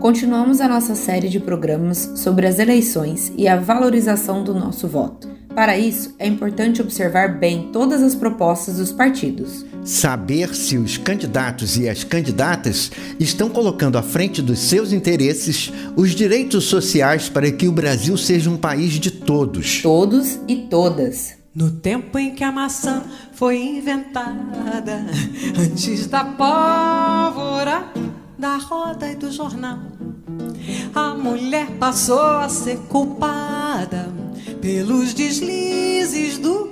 continuamos a nossa série de programas sobre as eleições e a valorização do nosso voto. Para isso, é importante observar bem todas as propostas dos partidos. Saber se os candidatos e as candidatas estão colocando à frente dos seus interesses os direitos sociais para que o Brasil seja um país de todos. Todos e todas. No tempo em que a maçã foi inventada, antes da pólvora, da roda e do jornal, a mulher passou a ser culpada pelos deslizes do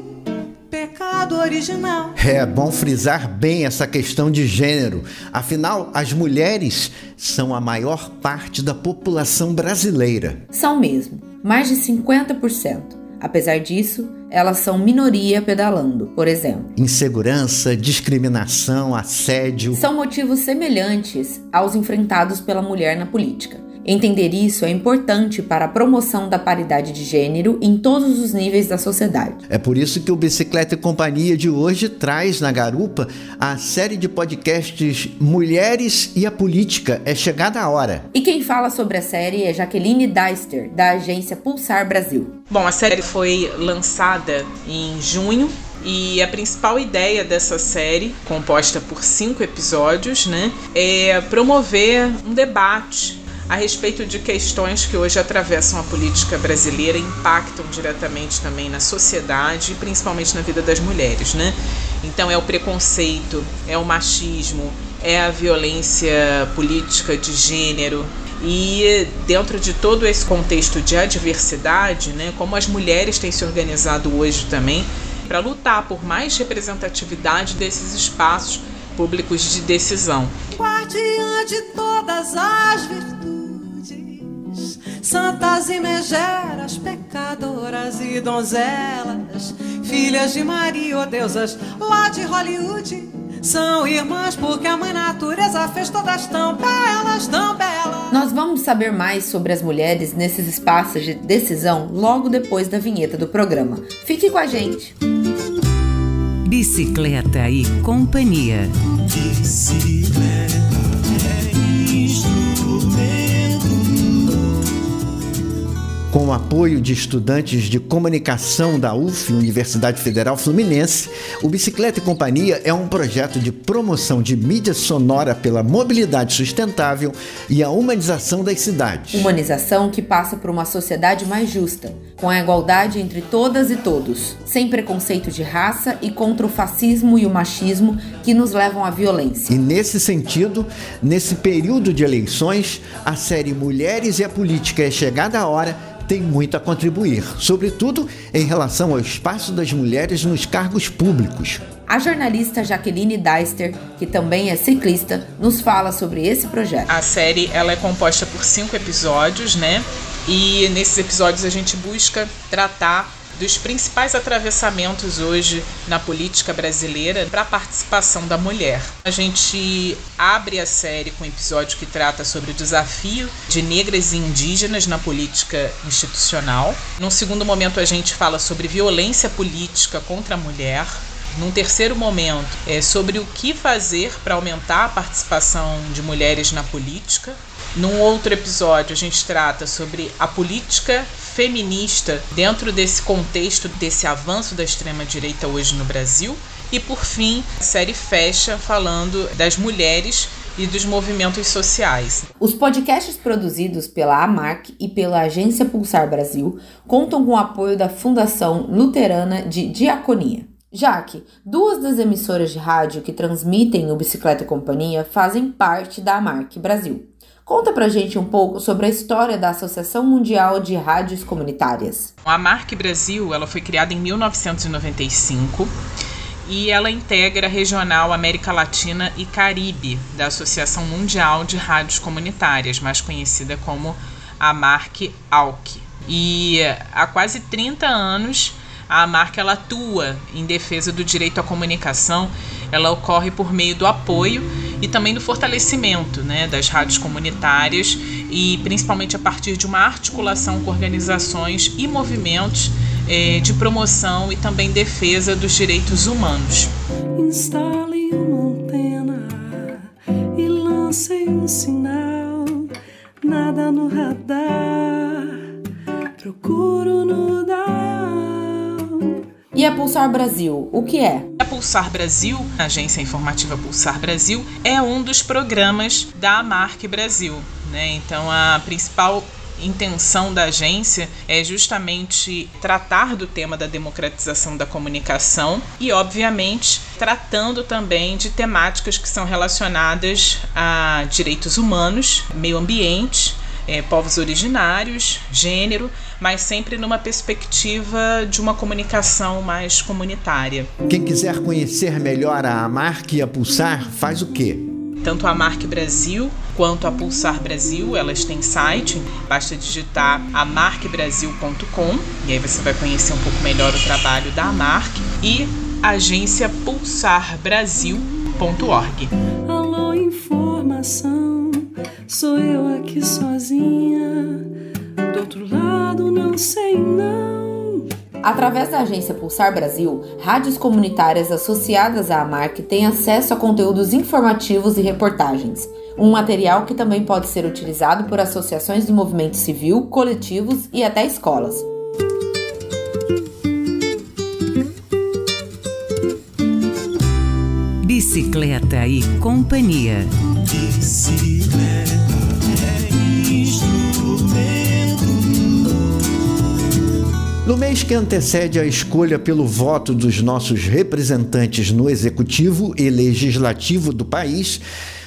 pecado original. É bom frisar bem essa questão de gênero. Afinal, as mulheres são a maior parte da população brasileira. São mesmo, mais de 50%. Apesar disso, elas são minoria pedalando, por exemplo. Insegurança, discriminação, assédio. São motivos semelhantes aos enfrentados pela mulher na política. Entender isso é importante para a promoção da paridade de gênero em todos os níveis da sociedade. É por isso que o Bicicleta e Companhia de hoje traz na garupa a série de podcasts Mulheres e a Política. É chegada a hora. E quem fala sobre a série é Jaqueline Deister, da agência Pulsar Brasil. Bom, a série foi lançada em junho e a principal ideia dessa série, composta por cinco episódios, né, é promover um debate a respeito de questões que hoje atravessam a política brasileira impactam diretamente também na sociedade e principalmente na vida das mulheres, né? Então é o preconceito, é o machismo, é a violência política de gênero, e dentro de todo esse contexto de adversidade, né, como as mulheres têm se organizado hoje também para lutar por mais representatividade desses espaços públicos de decisão. Guardiã de todas as virtudes santas e megeras, pecadoras e donzelas, filhas de Maria, oh deusas, lá de Hollywood. São irmãs porque a mãe natureza fez todas tão belas, tão belas. Nós vamos saber mais sobre as mulheres nesses espaços de decisão logo depois da vinheta do programa. Fique com a gente. Bicicleta e companhia. Bicicleta. Com o apoio de estudantes de comunicação da UF, Universidade Federal Fluminense, o Bicicleta e Companhia é um projeto de promoção de mídia sonora pela mobilidade sustentável e a humanização das cidades. Humanização que passa por uma sociedade mais justa, com a igualdade entre todas e todos, sem preconceito de raça e contra o fascismo e o machismo que nos levam à violência. E nesse sentido, nesse período de eleições, a série Mulheres e a Política é chegada a hora tem muito a contribuir, sobretudo em relação ao espaço das mulheres nos cargos públicos. A jornalista Jaqueline Deister, que também é ciclista, nos fala sobre esse projeto. A série ela é composta por cinco episódios, né? E nesses episódios a gente busca tratar dos principais atravessamentos hoje na política brasileira para a participação da mulher. A gente abre a série com um episódio que trata sobre o desafio de negras e indígenas na política institucional. Num segundo momento, a gente fala sobre violência política contra a mulher. Num terceiro momento, é sobre o que fazer para aumentar a participação de mulheres na política. Num outro episódio, a gente trata sobre a política feminista dentro desse contexto desse avanço da extrema-direita hoje no Brasil. E por fim, a série fecha falando das mulheres e dos movimentos sociais. Os podcasts produzidos pela AMARC e pela Agência Pulsar Brasil contam com o apoio da Fundação Luterana de Diaconia. Já que duas das emissoras de rádio que transmitem o Bicicleta Companhia fazem parte da AMARC Brasil. Conta pra gente um pouco sobre a história da Associação Mundial de Rádios Comunitárias. A Marc Brasil ela foi criada em 1995 e ela integra a Regional América Latina e Caribe da Associação Mundial de Rádios Comunitárias, mais conhecida como a Marc ALC. E há quase 30 anos a marca ela atua em defesa do direito à comunicação, ela ocorre por meio do apoio e também do fortalecimento né, das rádios comunitárias e principalmente a partir de uma articulação com organizações e movimentos eh, de promoção e também defesa dos direitos humanos. Instale uma antena e lance um sinal nada no radar. Procuro no dial. E a Pulsar Brasil, o que é? Pulsar Brasil, a agência informativa Pulsar Brasil, é um dos programas da Marque Brasil. Né? Então, a principal intenção da agência é justamente tratar do tema da democratização da comunicação e, obviamente, tratando também de temáticas que são relacionadas a direitos humanos, meio ambiente. É, povos originários, gênero, mas sempre numa perspectiva de uma comunicação mais comunitária. Quem quiser conhecer melhor a marca e a Pulsar, faz o quê? tanto a Marque Brasil quanto a Pulsar Brasil, elas têm site, basta digitar amarquebrasil.com e aí você vai conhecer um pouco melhor o trabalho da Marque e agência pulsarbrasil.org. Alô, informação, sou eu aqui sozinha, do outro lado não sei não. Através da agência Pulsar Brasil, rádios comunitárias associadas à AMARC têm acesso a conteúdos informativos e reportagens. Um material que também pode ser utilizado por associações do movimento civil, coletivos e até escolas. Bicicleta e companhia. Bicicleta. No mês que antecede a escolha pelo voto dos nossos representantes no executivo e legislativo do país,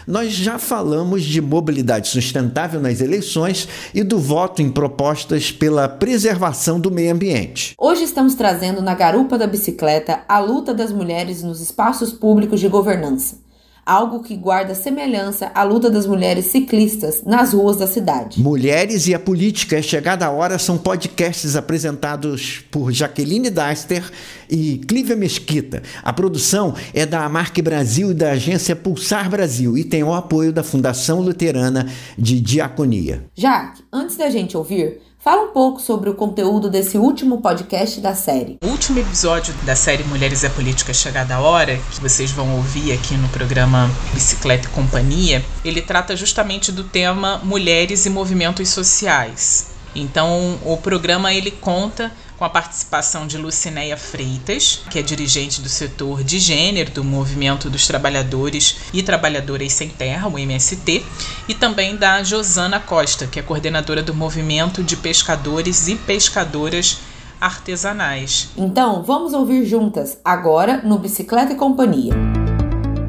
nós já falamos de mobilidade sustentável nas eleições e do voto em propostas pela preservação do meio ambiente. Hoje estamos trazendo na Garupa da Bicicleta a luta das mulheres nos espaços públicos de governança algo que guarda semelhança à luta das mulheres ciclistas nas ruas da cidade. Mulheres e a Política é Chegada a Hora são podcasts apresentados por Jaqueline Daster e Clívia Mesquita. A produção é da Marque Brasil e da agência Pulsar Brasil e tem o apoio da Fundação Luterana de Diaconia. Jaque, antes da gente ouvir, Fala um pouco sobre o conteúdo desse último podcast da série. O último episódio da série Mulheres e Política Chegada a Hora, que vocês vão ouvir aqui no programa Bicicleta e Companhia, ele trata justamente do tema Mulheres e Movimentos Sociais. Então, o programa ele conta com a participação de Lucinéia Freitas, que é dirigente do setor de gênero do Movimento dos Trabalhadores e Trabalhadoras Sem Terra, o MST, e também da Josana Costa, que é coordenadora do Movimento de Pescadores e Pescadoras Artesanais. Então, vamos ouvir juntas, agora no Bicicleta e Companhia.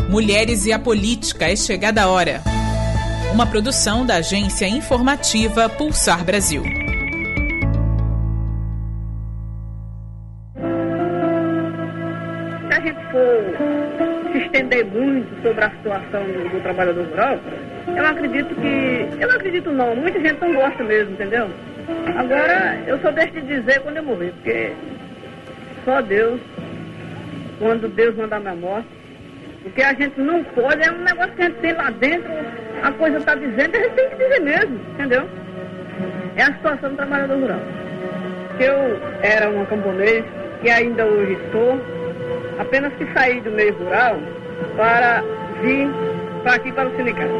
Mulheres e a Política é chegada a hora. Uma produção da agência informativa Pulsar Brasil. Estender muito sobre a situação do, do, trabalhador rural, eu acredito que. Eu acredito não, muita gente não gosta mesmo, entendeu? Agora, eu só deixo de dizer quando eu morrer, porque só Deus, quando Deus mandar minha morte, o que a gente não pode é um negócio que a gente tem lá dentro, a coisa está dizendo, a gente tem que dizer mesmo, entendeu? É a situação do trabalhador rural. Eu era uma camponês e ainda hoje estou, apenas que saí do meio rural para vir para aqui para o sindicato.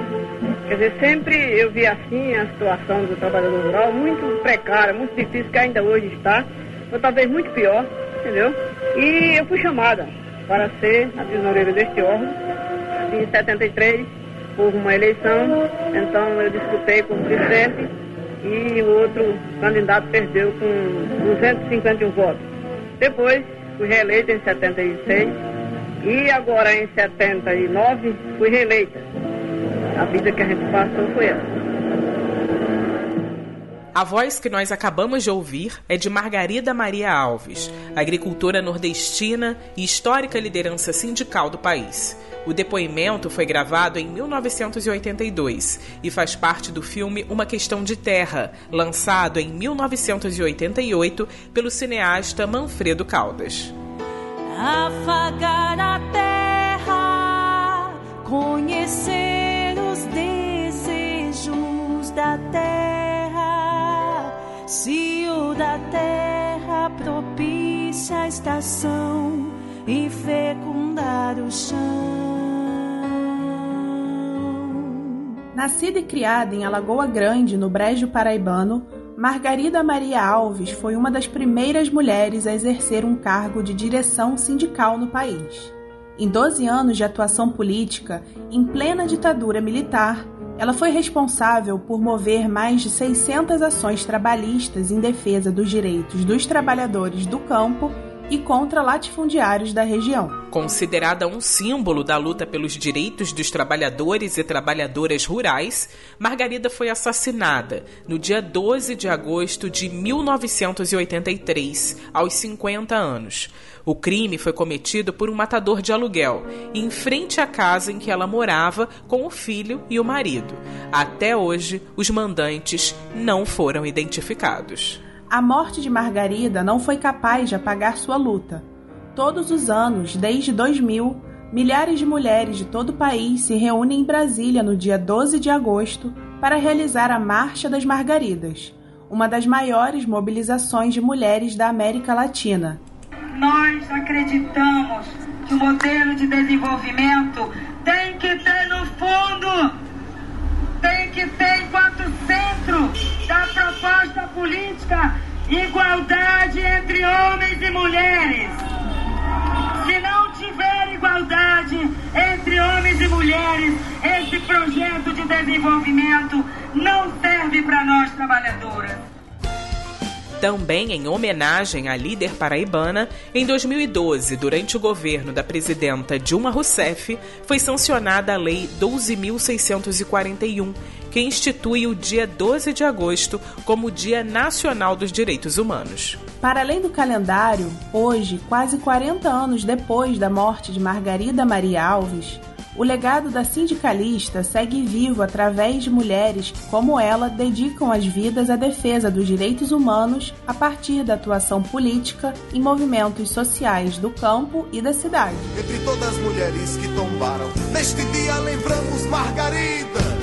Quer dizer, sempre eu vi assim a situação do trabalhador rural muito precária, muito difícil, que ainda hoje está, ou talvez muito pior, entendeu? E eu fui chamada para ser a tesoureira deste órgão em 73 houve uma eleição, então eu disputei como presidente e o outro candidato perdeu com 251 votos. Depois fui reeleita em 76 e agora em 79 fui reeleita. A vida que a gente passou foi essa. A voz que nós acabamos de ouvir é de Margarida Maria Alves, agricultora nordestina e histórica liderança sindical do país. O depoimento foi gravado em 1982 e faz parte do filme Uma Questão de Terra, lançado em 1988 pelo cineasta Manfredo Caldas. Afagar a terra, conhecer os desejos da terra Cio da terra propicia a estação e fecundar o chão. Nascida e criada em Alagoa Grande, no Brejo Paraibano, Margarida Maria Alves foi uma das primeiras mulheres a exercer um cargo de direção sindical no país. Em 12 anos de atuação política, em plena ditadura militar, ela foi responsável por mover mais de 600 ações trabalhistas em defesa dos direitos dos trabalhadores do campo e contra latifundiários da região. Considerada um símbolo da luta pelos direitos dos trabalhadores e trabalhadoras rurais, Margarida foi assassinada no dia 12 de agosto de 1983, aos 50 anos. O crime foi cometido por um matador de aluguel, em frente à casa em que ela morava com o filho e o marido. Até hoje, os mandantes não foram identificados. A morte de Margarida não foi capaz de apagar sua luta. Todos os anos, desde 2000, milhares de mulheres de todo o país se reúnem em Brasília no dia 12 de agosto para realizar a Marcha das Margaridas, uma das maiores mobilizações de mulheres da América Latina. Nós acreditamos que o modelo de desenvolvimento tem que ter no fundo, política igualdade entre homens e mulheres. Se não tiver igualdade entre homens e mulheres, esse projeto de desenvolvimento não serve para nós trabalhadoras. Também em homenagem à líder paraibana, em 2012, durante o governo da presidenta Dilma Rousseff, foi sancionada a Lei 12.641, que institui o dia 12 de agosto como Dia Nacional dos Direitos Humanos. Para além do calendário, hoje, quase 40 anos depois da morte de Margarida Maria Alves, o legado da sindicalista segue vivo através de mulheres que, como ela, dedicam as vidas à defesa dos direitos humanos a partir da atuação política em movimentos sociais do campo e da cidade. Entre todas as mulheres que tombaram, neste dia lembramos Margarida.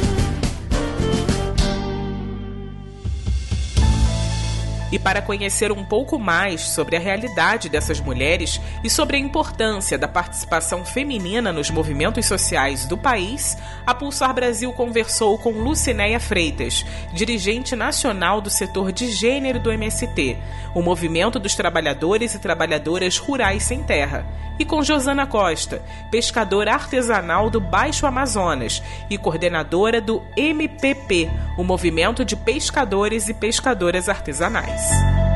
E para conhecer um pouco mais sobre a realidade dessas mulheres e sobre a importância da participação feminina nos movimentos sociais do país, a Pulsar Brasil conversou com Lucinéia Freitas, dirigente nacional do setor de gênero do MST, o Movimento dos Trabalhadores e Trabalhadoras Rurais Sem Terra, e com Josana Costa, pescadora artesanal do Baixo Amazonas e coordenadora do MPP, o Movimento de Pescadores e Pescadoras Artesanais. O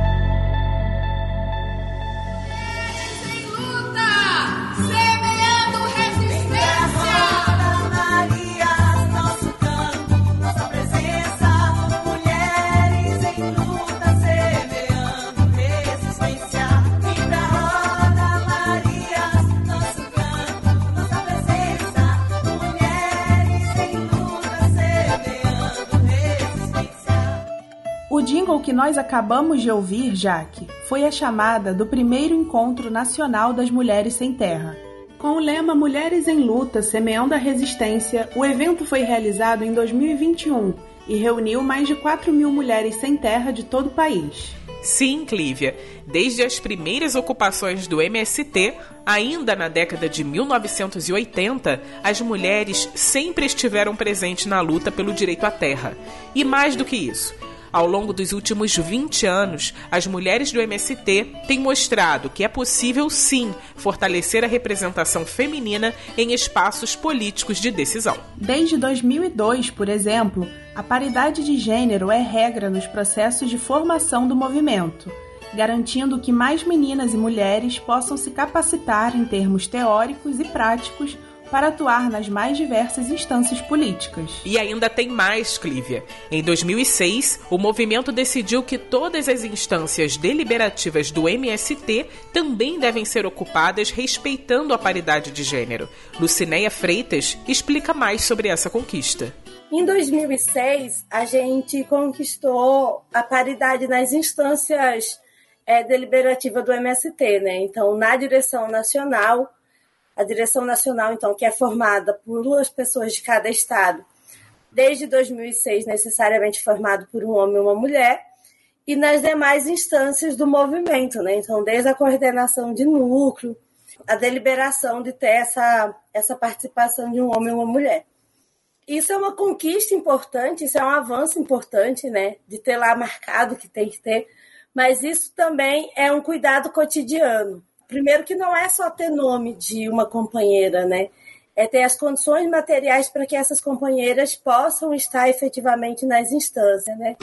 que nós acabamos de ouvir, Jaque, foi a chamada do primeiro Encontro Nacional das Mulheres Sem Terra. Com o lema Mulheres em Luta, Semeando a Resistência, o evento foi realizado em 2021 e reuniu mais de 4 mil mulheres sem terra de todo o país. Sim, Clívia. Desde as primeiras ocupações do MST, ainda na década de 1980, as mulheres sempre estiveram presentes na luta pelo direito à terra. E mais do que isso, ao longo dos últimos 20 anos, as mulheres do MST têm mostrado que é possível sim fortalecer a representação feminina em espaços políticos de decisão. Desde 2002, por exemplo, a paridade de gênero é regra nos processos de formação do movimento, garantindo que mais meninas e mulheres possam se capacitar em termos teóricos e práticos para atuar nas mais diversas instâncias políticas. E ainda tem mais, Clívia. Em 2006, o movimento decidiu que todas as instâncias deliberativas do MST também devem ser ocupadas respeitando a paridade de gênero. Lucinéia Freitas explica mais sobre essa conquista. Em 2006, a gente conquistou a paridade nas instâncias é, deliberativas do MST, né? Então, na direção nacional, a direção nacional, então, que é formada por duas pessoas de cada estado, desde 2006 necessariamente formado por um homem e uma mulher, e nas demais instâncias do movimento, né? Então, desde a coordenação de núcleo, a deliberação de ter essa, essa participação de um homem e uma mulher. Isso é uma conquista importante, isso é um avanço importante, né? De ter lá marcado que tem que ter, mas isso também é um cuidado cotidiano. Primeiro que não é só ter nome de uma companheira, né? É ter as condições materiais para que essas companheiras possam estar efetivamente nas instâncias, né?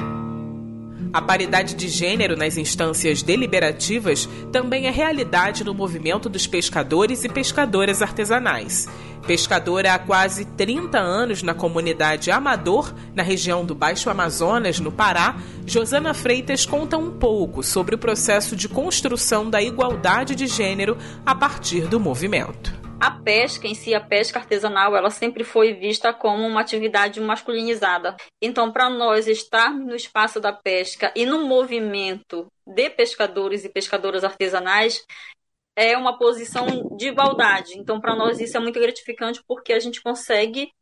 A paridade de gênero nas instâncias deliberativas também é realidade no movimento dos pescadores e pescadoras artesanais. Pescadora há quase 30 anos na comunidade Amador, na região do Baixo Amazonas, no Pará, Josana Freitas conta um pouco sobre o processo de construção da igualdade de gênero a partir do movimento a pesca em si, a pesca artesanal, ela sempre foi vista como uma atividade masculinizada. Então, para nós estarmos no espaço da pesca e no movimento de pescadores e pescadoras artesanais, é uma posição de igualdade. Então, para nós isso é muito gratificante porque a gente consegue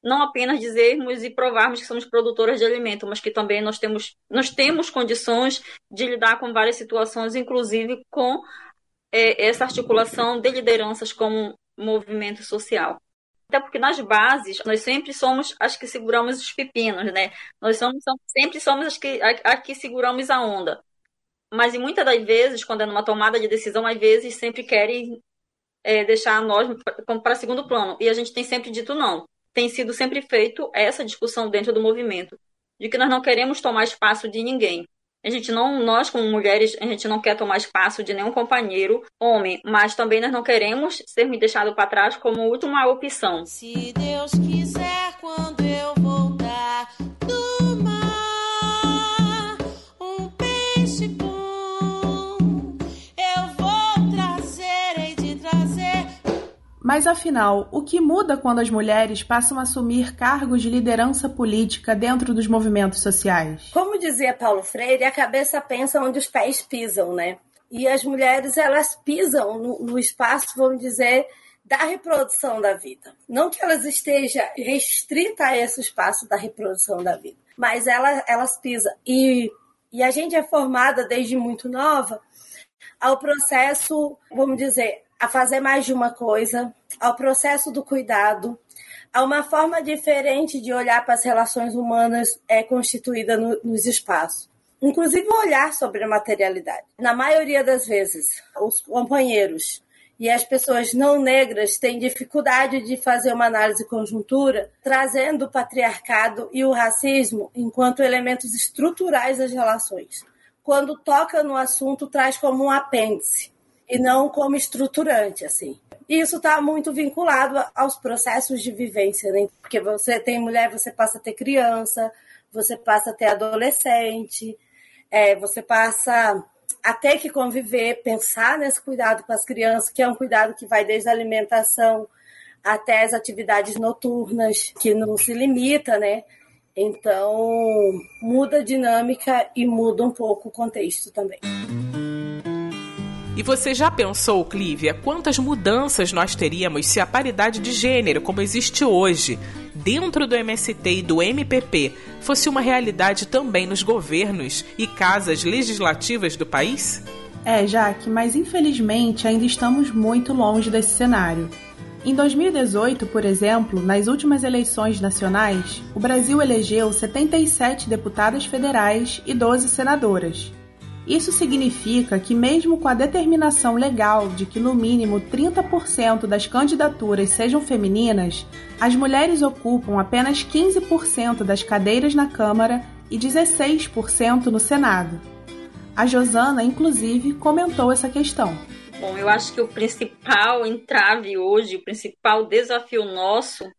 não apenas dizermos e provarmos que somos produtoras de alimento, mas que também nós temos, nós temos condições de lidar com várias situações, inclusive com é, essa articulação de lideranças como movimento social. Até porque nas bases, nós sempre somos as que seguramos os pepinos, né? Nós somos, sempre somos as que, as que seguramos a onda. Mas e muitas das vezes, quando é numa tomada de decisão, às vezes sempre querem é, deixar nós para segundo plano. E a gente tem sempre dito não. Tem sido sempre feito essa discussão dentro do movimento, de que nós não queremos tomar espaço de ninguém. A gente não, nós como mulheres, a gente não quer tomar espaço de nenhum companheiro homem, mas também nós não queremos ser deixados para trás como última opção. Se Deus quiser, quando eu voltar Mas afinal, o que muda quando as mulheres passam a assumir cargos de liderança política dentro dos movimentos sociais? Como dizia Paulo Freire, a cabeça pensa onde os pés pisam, né? E as mulheres, elas pisam no, no espaço, vamos dizer, da reprodução da vida. Não que elas estejam restritas a esse espaço da reprodução da vida, mas elas, elas pisam. E, e a gente é formada desde muito nova ao processo, vamos dizer, a fazer mais de uma coisa, ao processo do cuidado, a uma forma diferente de olhar para as relações humanas é constituída no, nos espaços. Inclusive o olhar sobre a materialidade. Na maioria das vezes, os companheiros e as pessoas não negras têm dificuldade de fazer uma análise conjuntura, trazendo o patriarcado e o racismo enquanto elementos estruturais das relações. Quando toca no assunto, traz como um apêndice e não como estruturante, assim. Isso está muito vinculado aos processos de vivência, né? Porque você tem mulher, você passa a ter criança, você passa a ter adolescente, é, você passa a ter que conviver, pensar nesse cuidado com as crianças, que é um cuidado que vai desde a alimentação até as atividades noturnas, que não se limita, né? Então, muda a dinâmica e muda um pouco o contexto também. E você já pensou, Clívia, quantas mudanças nós teríamos se a paridade de gênero, como existe hoje, dentro do MST e do MPP, fosse uma realidade também nos governos e casas legislativas do país? É, Jaque, mas infelizmente ainda estamos muito longe desse cenário. Em 2018, por exemplo, nas últimas eleições nacionais, o Brasil elegeu 77 deputadas federais e 12 senadoras. Isso significa que, mesmo com a determinação legal de que no mínimo 30% das candidaturas sejam femininas, as mulheres ocupam apenas 15% das cadeiras na Câmara e 16% no Senado. A Josana, inclusive, comentou essa questão. Bom, eu acho que o principal entrave hoje, o principal desafio nosso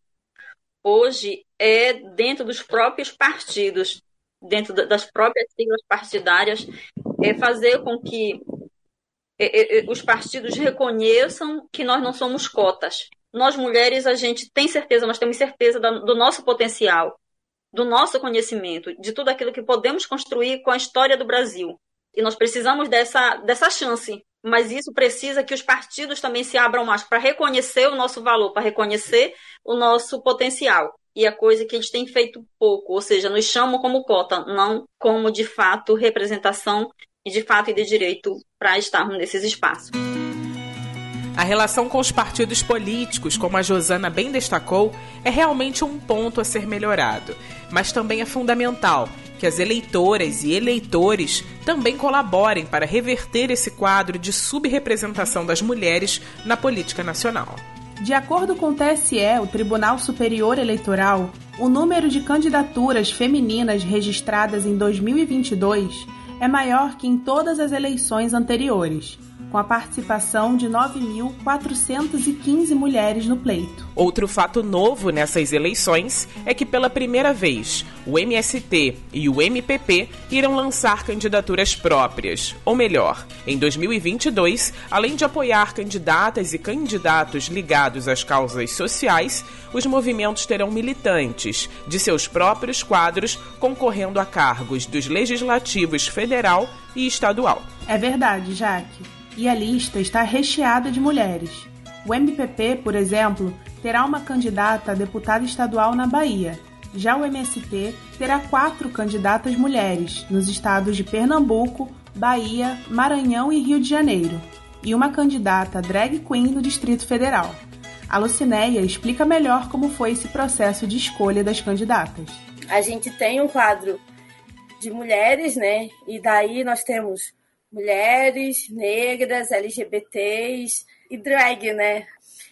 hoje é dentro dos próprios partidos dentro das próprias siglas partidárias, é fazer com que é, é, os partidos reconheçam que nós não somos cotas. Nós mulheres, a gente tem certeza, nós temos certeza do nosso potencial, do nosso conhecimento, de tudo aquilo que podemos construir com a história do Brasil. E nós precisamos dessa, dessa chance. Mas isso precisa que os partidos também se abram mais para reconhecer o nosso valor, para reconhecer o nosso potencial e a coisa que eles têm feito pouco, ou seja, nos chamam como cota, não como de fato representação e de fato e de direito para estarmos nesses espaços. A relação com os partidos políticos, como a Josana bem destacou, é realmente um ponto a ser melhorado, mas também é fundamental que as eleitoras e eleitores também colaborem para reverter esse quadro de subrepresentação das mulheres na política nacional. De acordo com o TSE, o Tribunal Superior Eleitoral, o número de candidaturas femininas registradas em 2022 é maior que em todas as eleições anteriores, com a participação de 9.415 mulheres no pleito. Outro fato novo nessas eleições é que, pela primeira vez, o MST e o MPP irão lançar candidaturas próprias. Ou melhor, em 2022, além de apoiar candidatas e candidatos ligados às causas sociais, os movimentos terão militantes de seus próprios quadros concorrendo a cargos dos legislativos federal e estadual. É verdade, Jaque e a lista está recheada de mulheres. O MPP, por exemplo, terá uma candidata a deputada estadual na Bahia. Já o MST terá quatro candidatas mulheres nos estados de Pernambuco, Bahia, Maranhão e Rio de Janeiro, e uma candidata drag queen no Distrito Federal. A Lucinéia explica melhor como foi esse processo de escolha das candidatas. A gente tem um quadro de mulheres, né? E daí nós temos mulheres, negras, LGBTs e drag, né?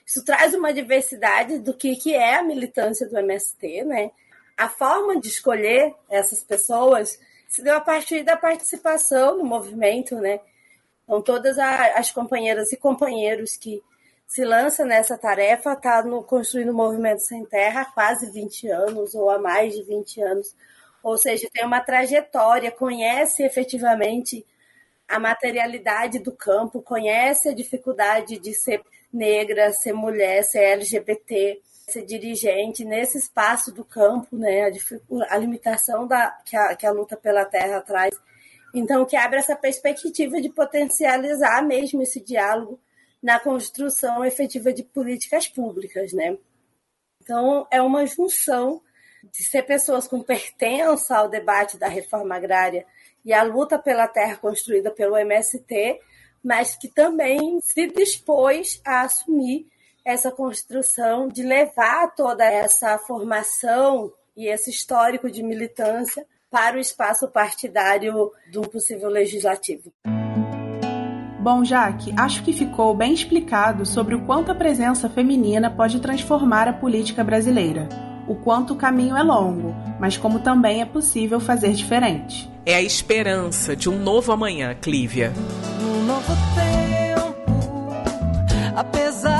Isso traz uma diversidade do que, que é a militância do MST, né? A forma de escolher essas pessoas se deu a partir da participação no movimento, né? Então, todas as companheiras e companheiros que se lançam nessa tarefa está no construindo o movimento sem terra há quase 20 anos ou há mais de 20 anos. Ou seja, tem uma trajetória, conhece efetivamente a materialidade do campo, conhece a dificuldade de ser negra, ser mulher, ser LGBT, ser dirigente nesse espaço do campo, né? A, a limitação da, que, a, que a luta pela terra traz. Então, que abre essa perspectiva de potencializar mesmo esse diálogo na construção efetiva de políticas públicas, né? Então, é uma junção de ser pessoas com pertença ao debate da reforma agrária e a luta pela terra construída pelo MST, mas que também se dispôs a assumir essa construção de levar toda essa formação e esse histórico de militância para o espaço partidário do possível legislativo. Bom, Jaque, acho que ficou bem explicado sobre o quanto a presença feminina pode transformar a política brasileira o quanto o caminho é longo, mas como também é possível fazer diferente. É a esperança de um novo amanhã, Clívia. Um novo tempo, apesar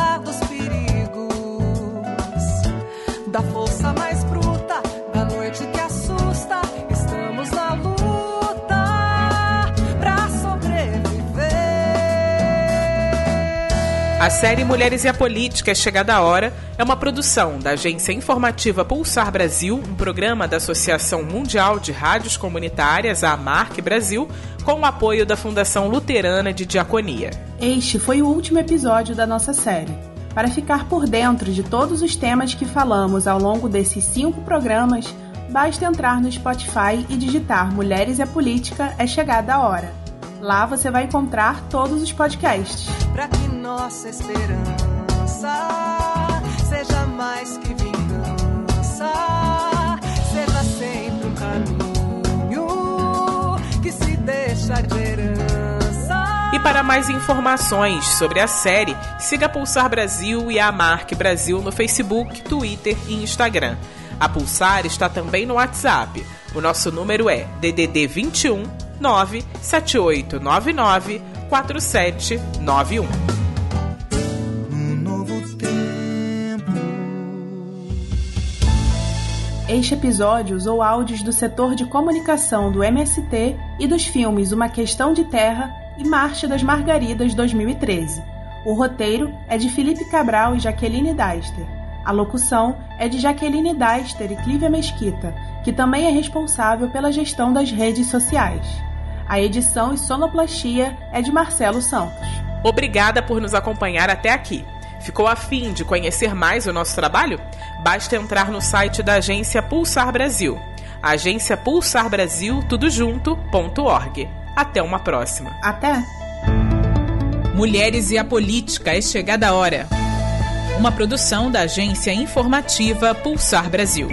série Mulheres e a Política é Chegada a Hora é uma produção da agência informativa Pulsar Brasil, um programa da Associação Mundial de Rádios Comunitárias, a AMARC Brasil, com o apoio da Fundação Luterana de Diaconia. Este foi o último episódio da nossa série. Para ficar por dentro de todos os temas que falamos ao longo desses cinco programas, basta entrar no Spotify e digitar Mulheres e a Política é Chegada a Hora. Lá você vai encontrar todos os podcasts. Pra que nossa esperança seja mais que vingança, seja sempre um caminho que se deixa de herança. E para mais informações sobre a série, siga Pulsar Brasil e a Marque Brasil no Facebook, Twitter e Instagram. A Pulsar está também no WhatsApp. O nosso número é DDD 21 97899 4791. Este episódio usou áudios do setor de comunicação do MST e dos filmes Uma Questão de Terra e Marcha das Margaridas 2013. O roteiro é de Felipe Cabral e Jaqueline Deister. A locução é de Jaqueline Deister e Clívia Mesquita, que também é responsável pela gestão das redes sociais. A edição e sonoplastia é de Marcelo Santos. Obrigada por nos acompanhar até aqui. Ficou afim de conhecer mais o nosso trabalho? Basta entrar no site da agência Pulsar Brasil. Agência Pulsar Brasil, tudo junto.org. Até uma próxima. Até! Mulheres e a Política é Chegada a Hora. Uma produção da agência informativa Pulsar Brasil.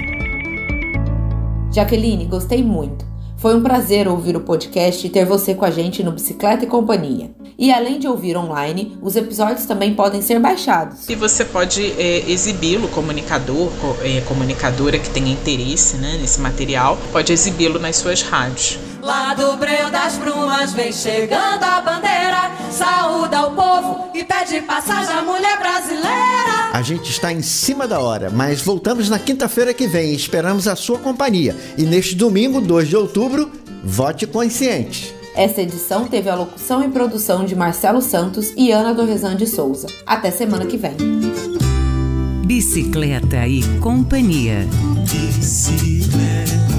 Jaqueline, gostei muito. Foi um prazer ouvir o podcast e ter você com a gente no Bicicleta e Companhia. E além de ouvir online, os episódios também podem ser baixados. E você pode é, exibi-lo, comunicador, co é, comunicadora que tenha interesse né, nesse material, pode exibi-lo nas suas rádios. Lá do breu das brumas vem chegando a bandeira, saúda o povo e pede passagem à mulher brasileira. A gente está em cima da hora, mas voltamos na quinta-feira que vem. Esperamos a sua companhia. E neste domingo, 2 de outubro, vote consciente. Essa edição teve a locução e produção de Marcelo Santos e Ana Dorrezan de Souza. Até semana que vem. Bicicleta e Companhia. Bicicleta.